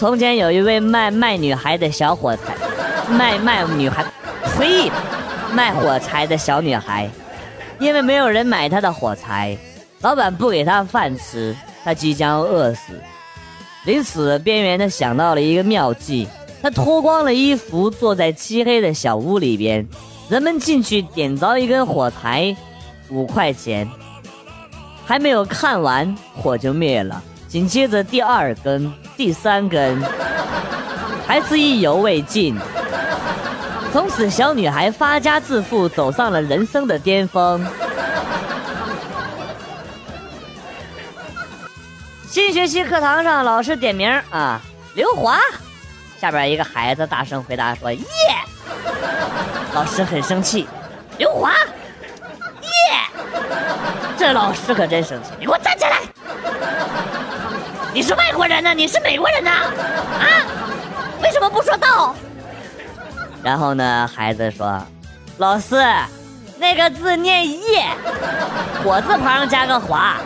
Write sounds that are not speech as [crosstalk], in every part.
从前有一位卖卖女孩的小伙子，卖卖女孩，呸，卖火柴的小女孩，因为没有人买她的火柴，老板不给她饭吃，她即将饿死。临死边缘的想到了一个妙计，他脱光了衣服，坐在漆黑的小屋里边，人们进去点着一根火柴，五块钱。还没有看完，火就灭了。紧接着第二根、第三根，还是意犹未尽。从此，小女孩发家致富，走上了人生的巅峰。新学期课堂上，老师点名啊，刘华。下边一个孩子大声回答说：“耶！” [laughs] 老师很生气，刘华，耶！这老师可真生气，你给我站起来！你是外国人呢？你是美国人呢？啊？为什么不说到？然后呢，孩子说：“老师，那个字念叶，火字旁加个华。”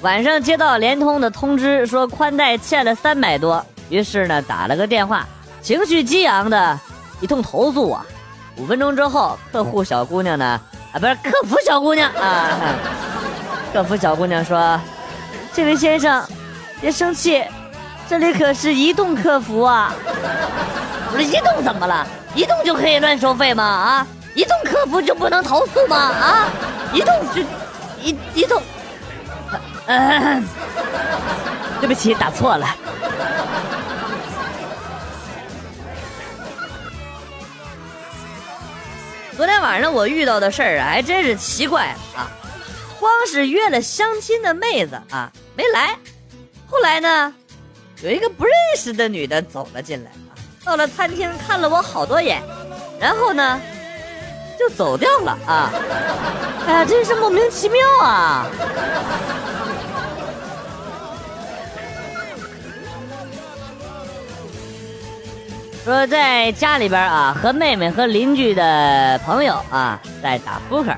晚上接到联通的通知，说宽带欠了三百多，于是呢打了个电话，情绪激昂的一通投诉啊。五分钟之后，客户小姑娘呢，啊不是客服小姑娘啊，客服小姑娘说：“这位先生，别生气，这里可是移动客服啊。”我说移动怎么了？移动就可以乱收费吗？啊，移动客服就不能投诉吗？啊，移动就移移动。嗯，对不起，打错了。昨天晚上我遇到的事儿啊，还真是奇怪啊！光是约了相亲的妹子啊，没来。后来呢，有一个不认识的女的走了进来啊，到了餐厅看了我好多眼，然后呢，就走掉了啊！哎呀，真是莫名其妙啊！说在家里边啊，和妹妹和邻居的朋友啊在打扑克，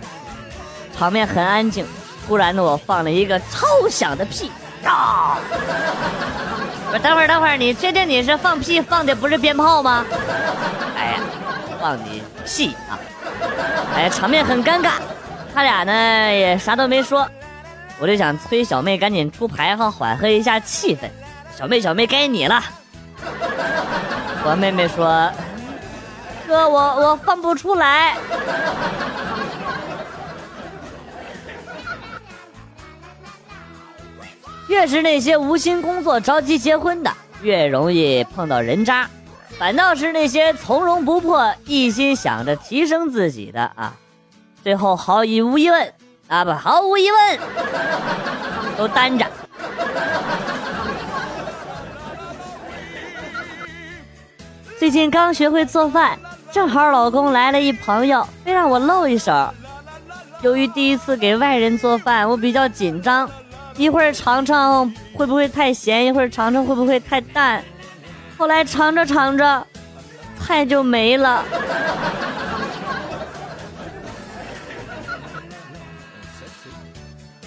场面很安静。突然呢，我放了一个超响的屁，啊！[laughs] 我等会儿等会儿，你确定你是放屁放的不是鞭炮吗？哎呀，放的屁啊！哎，场面很尴尬，他俩呢也啥都没说，我就想催小妹赶紧出牌，好缓和一下气氛。小妹小妹，该你了。我妹妹说：“哥，我我放不出来。”越是那些无心工作、着急结婚的，越容易碰到人渣；反倒是那些从容不迫、一心想着提升自己的啊，最后毫无疑问啊，不，毫无疑问都单着。最近刚学会做饭，正好老公来了一朋友，非让我露一手。由于第一次给外人做饭，我比较紧张，一会儿尝尝会不会太咸，一会儿尝尝会不会太淡。后来尝着尝着，菜就没了。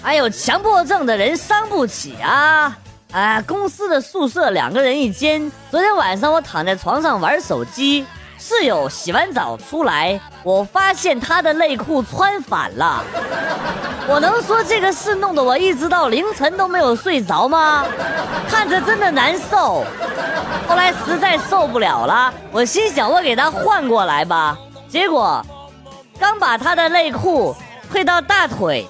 [laughs] 还有强迫症的人伤不起啊！哎，公司的宿舍两个人一间。昨天晚上我躺在床上玩手机，室友洗完澡出来，我发现他的内裤穿反了。[laughs] 我能说这个事弄得我一直到凌晨都没有睡着吗？看着真的难受。后来实在受不了了，我心想我给他换过来吧。结果刚把他的内裤退到大腿，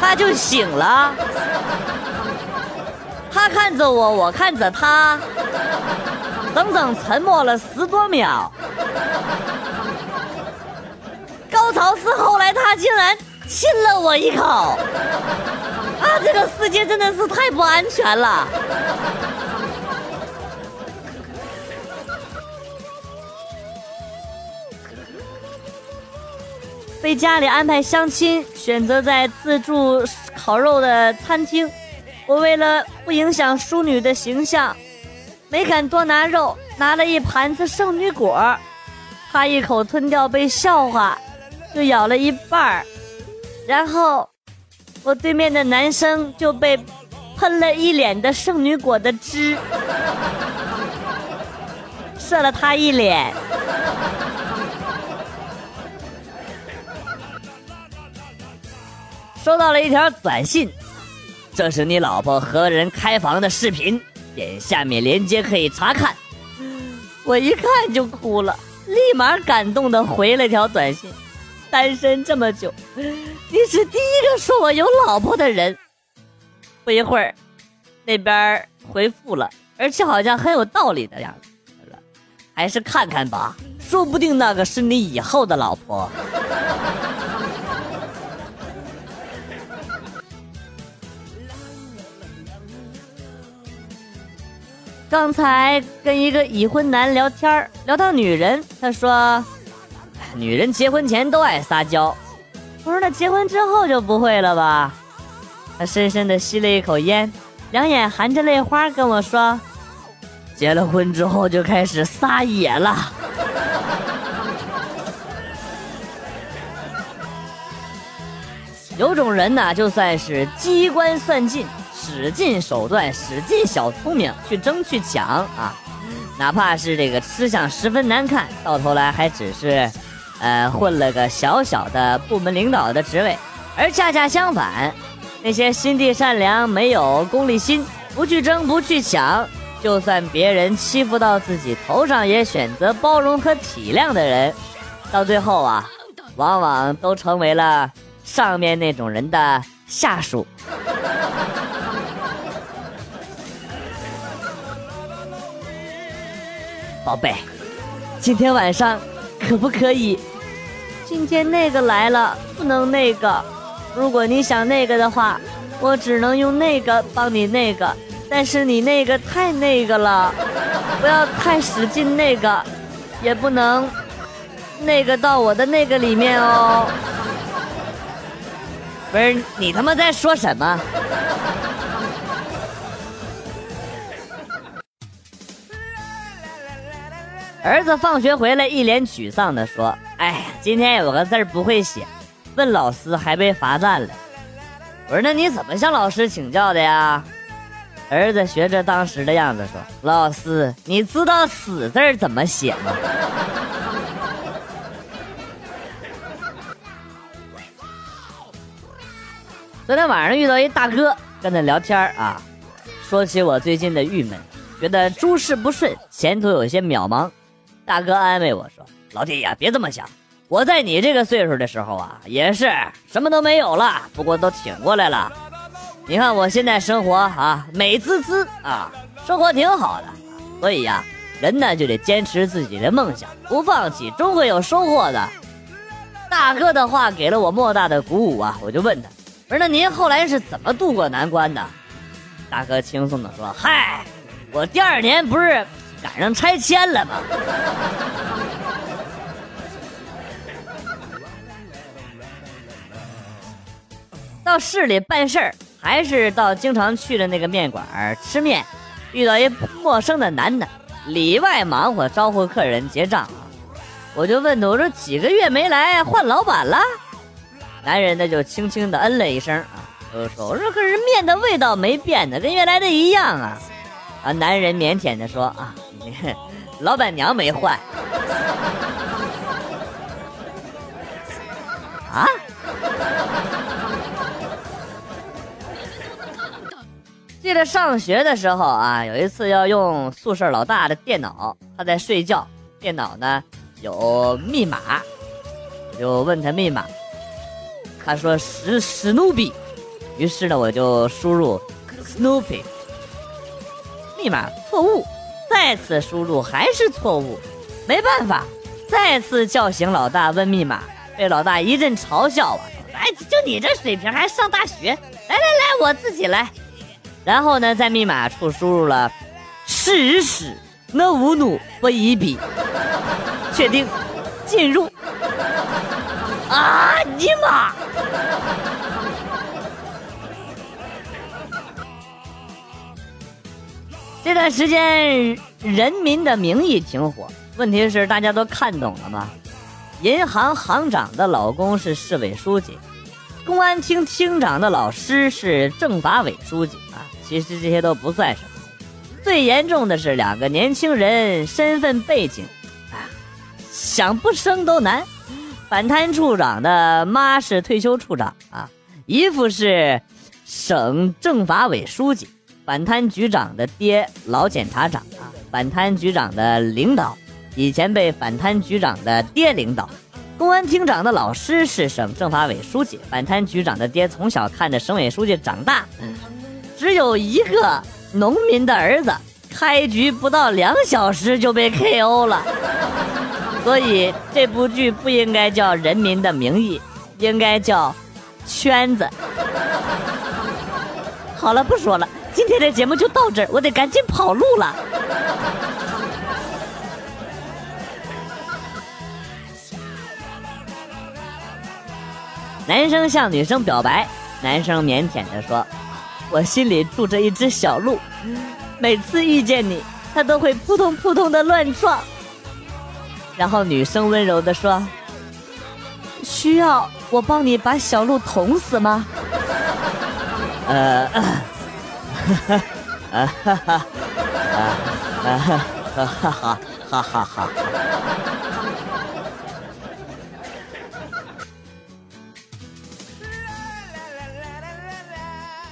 他就醒了。他看着我，我看着他，整整沉默了十多秒。高潮是后来他竟然亲了我一口。啊，这个世界真的是太不安全了。被家里安排相亲，选择在自助烤肉的餐厅。我为了不影响淑女的形象，没敢多拿肉，拿了一盘子圣女果，她一口吞掉被笑话，就咬了一半儿，然后我对面的男生就被喷了一脸的圣女果的汁，射了他一脸。收到了一条短信，这是你老婆和人开房的视频，点下面链接可以查看。我一看就哭了，立马感动的回了条短信：单身这么久，你是第一个说我有老婆的人。不一会儿，那边回复了，而且好像很有道理的样子，还是看看吧，说不定那个是你以后的老婆。刚才跟一个已婚男聊天聊到女人，他说，女人结婚前都爱撒娇。我说那结婚之后就不会了吧？他深深的吸了一口烟，两眼含着泪花跟我说，结了婚之后就开始撒野了。[laughs] 有种人呢，就算是机关算尽。使尽手段，使尽小聪明去争去抢啊！哪怕是这个吃相十分难看，到头来还只是，呃，混了个小小的部门领导的职位。而恰恰相反，那些心地善良、没有功利心、不去争、不去抢，就算别人欺负到自己头上，也选择包容和体谅的人，到最后啊，往往都成为了上面那种人的下属。宝贝，今天晚上可不可以？今天那个来了，不能那个。如果你想那个的话，我只能用那个帮你那个。但是你那个太那个了，不要太使劲那个，也不能那个到我的那个里面哦。不是你他妈在说什么？儿子放学回来，一脸沮丧地说：“哎，今天有个字不会写，问老师还被罚站了。”我说：“那你怎么向老师请教的呀？”儿子学着当时的样子说：“老师，你知道‘死’字怎么写吗？” [laughs] 昨天晚上遇到一大哥，跟他聊天啊，说起我最近的郁闷，觉得诸事不顺，前途有些渺茫。大哥安慰我说：“老弟呀，别这么想。我在你这个岁数的时候啊，也是什么都没有了，不过都挺过来了。你看我现在生活啊，美滋滋啊，生活挺好的。所以呀，人呢就得坚持自己的梦想，不放弃，终会有收获的。”大哥的话给了我莫大的鼓舞啊！我就问他：“我说那您后来是怎么度过难关的？”大哥轻松的说：“嗨，我第二年不是……”赶上拆迁了吗？到市里办事儿，还是到经常去的那个面馆吃面，遇到一陌生的男的，里外忙活招呼客人结账啊。我就问他，我说几个月没来，换老板了？男人呢就轻轻的嗯了一声啊，就说我说可是面的味道没变呢，跟原来的一样啊。啊，男人腼腆的说啊。老板娘没换啊！记得上学的时候啊，有一次要用宿舍老大的电脑，他在睡觉，电脑呢有密码，就问他密码，他说史史努比，于是呢我就输入 Snoopy，密码错误。再次输入还是错误，没办法，再次叫醒老大问密码，被老大一阵嘲笑啊！哎，就你这水平还上大学？来来来，我自己来。然后呢，在密码处输入了“是屎”，那无怒不一比，确定进入。啊尼玛！这段时间，《人民的名义》挺火。问题是，大家都看懂了吗？银行行长的老公是市委书记，公安厅厅长的老师是政法委书记啊。其实这些都不算什么，最严重的是两个年轻人身份背景，啊，想不生都难。反贪处长的妈是退休处长啊，姨父是省政法委书记，反贪局长的爹老检察长啊，反贪局长的领导。以前被反贪局长的爹领导，公安厅长的老师是省政法委书记，反贪局长的爹从小看着省委书记长大。只有一个农民的儿子，开局不到两小时就被 KO 了，所以这部剧不应该叫《人民的名义》，应该叫《圈子》。好了，不说了，今天的节目就到这儿，我得赶紧跑路了。男生向女生表白，男生腼腆的说。我心里住着一只小鹿，每次遇见你，它都会扑通扑通的乱撞。然后女生温柔的说：“需要我帮你把小鹿捅死吗？”呃，哈哈啊哈哈，啊哈哈，哈哈哈哈哈。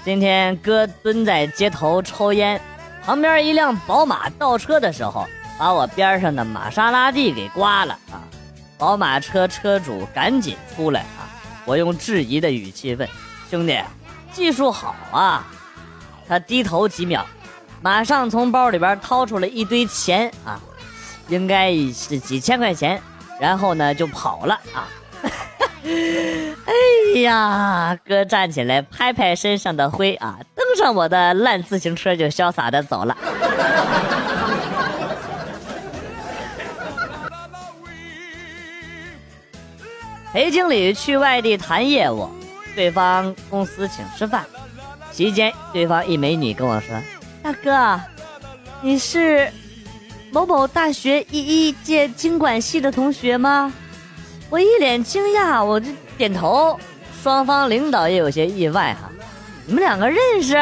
今天哥蹲在街头抽烟，旁边一辆宝马倒车的时候，把我边上的玛莎拉蒂给刮了啊！宝马车车主赶紧出来啊！我用质疑的语气问：“兄弟，技术好啊？”他低头几秒，马上从包里边掏出了一堆钱啊，应该是几千块钱，然后呢就跑了啊！[laughs] 哎呀，哥站起来拍拍身上的灰啊，登上我的烂自行车就潇洒的走了。[laughs] 裴经理去外地谈业务，对方公司请吃饭，期间对方一美女跟我说：“大哥，你是某某大学一一届经管系的同学吗？”我一脸惊讶，我就点头。双方领导也有些意外哈，你们两个认识？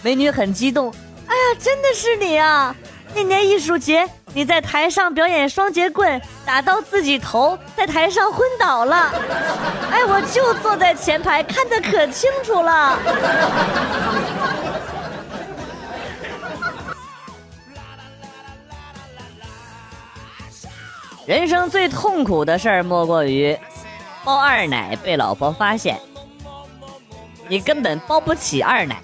美女很激动，哎呀，真的是你啊！那年艺术节你在台上表演双截棍，打到自己头，在台上昏倒了。[laughs] 哎，我就坐在前排，看得可清楚了。人生最痛苦的事儿莫过于包二奶被老婆发现，你根本包不起二奶，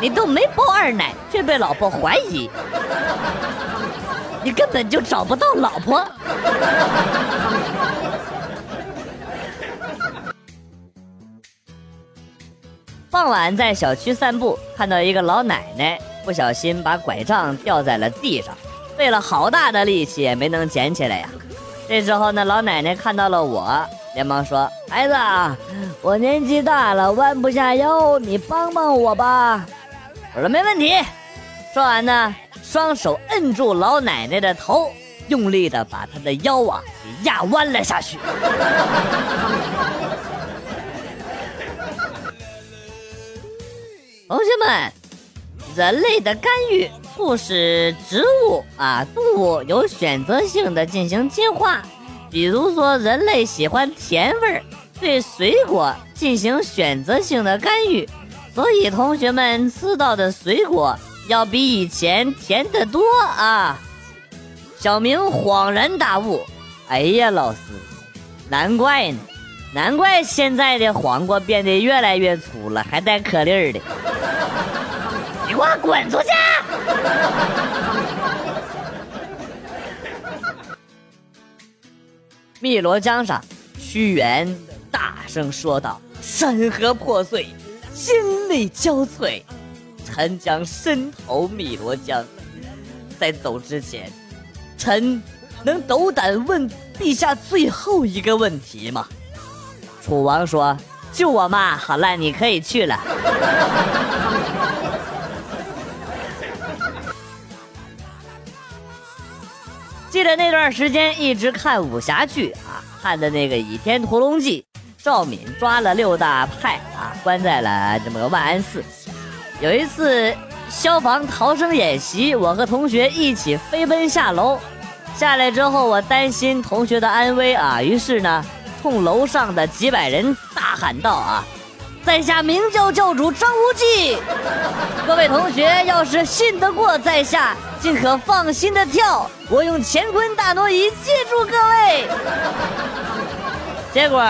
你都没包二奶却被老婆怀疑，你根本就找不到老婆。傍晚在小区散步，看到一个老奶奶不小心把拐杖掉在了地上。费了好大的力气也没能捡起来呀！这时候呢，老奶奶看到了我，连忙说：“孩子啊，我年纪大了，弯不下腰，你帮帮我吧。”我说：“没问题。”说完呢，双手摁住老奶奶的头，用力的把她的腰啊给压弯了下去。同学们，人类的干预。促使植物啊动物有选择性的进行进化，比如说人类喜欢甜味儿，对水果进行选择性的干预，所以同学们吃到的水果要比以前甜得多啊。小明恍然大悟，哎呀，老师，难怪呢，难怪现在的黄瓜变得越来越粗了，还带颗粒儿的。你给我滚出去！[laughs] 汨罗江上，屈原大声说道：“山河破碎，心力交瘁，臣将身投汨罗江。”在走之前，臣能斗胆问陛下最后一个问题吗？楚王说：“救我嘛！好了，你可以去了。”记得那段时间一直看武侠剧啊，看的那个《倚天屠龙记》，赵敏抓了六大派啊，关在了这么个万安寺。有一次消防逃生演习，我和同学一起飞奔下楼。下来之后，我担心同学的安危啊，于是呢，冲楼上的几百人大喊道：“啊，在下明教教主张无忌，各位同学要是信得过在下，尽可放心的跳，我用乾坤大挪移接住各位。”结果，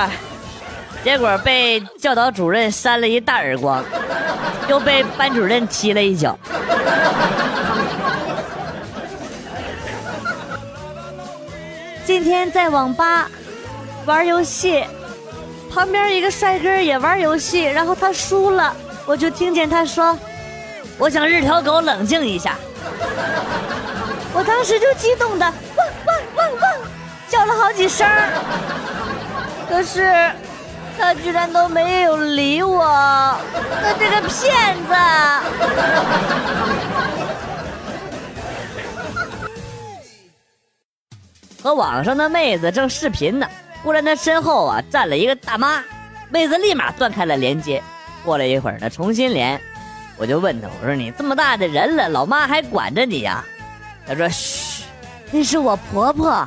结果被教导主任扇了一大耳光，又被班主任踢了一脚。今天在网吧玩游戏，旁边一个帅哥也玩游戏，然后他输了，我就听见他说：“我想日条狗冷静一下。”我当时就激动的汪汪汪汪叫了好几声，可是他居然都没有理我，他这个骗子！和网上的妹子正视频呢，忽然他身后啊站了一个大妈，妹子立马断开了连接。过了一会儿呢，重新连，我就问他，我说你这么大的人了，老妈还管着你呀？他说：“嘘，那是我婆婆。”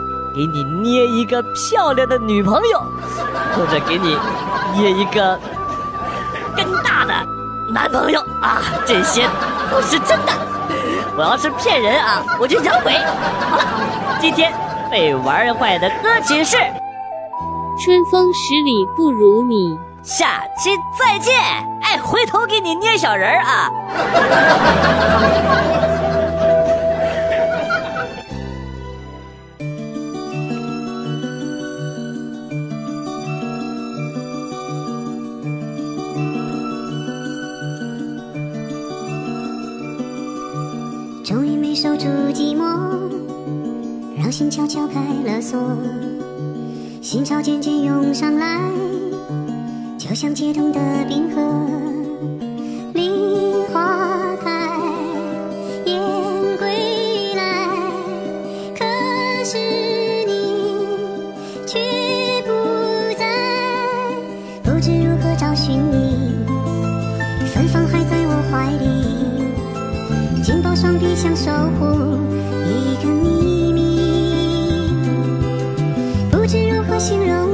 给你捏一个漂亮的女朋友，或者给你捏一个更大的男朋友啊，这些都是真的。我要是骗人啊，我就养鬼。好了，今天被玩坏的歌曲是《春风十里不如你》，下期再见。哎，回头给你捏小人儿啊。心悄悄开了锁，心潮渐渐涌上来，就像解冻的冰河。梨花开，燕归来，可是你却不在，不知如何找寻你，芬芳还在我怀里，紧抱双臂想守护。心柔。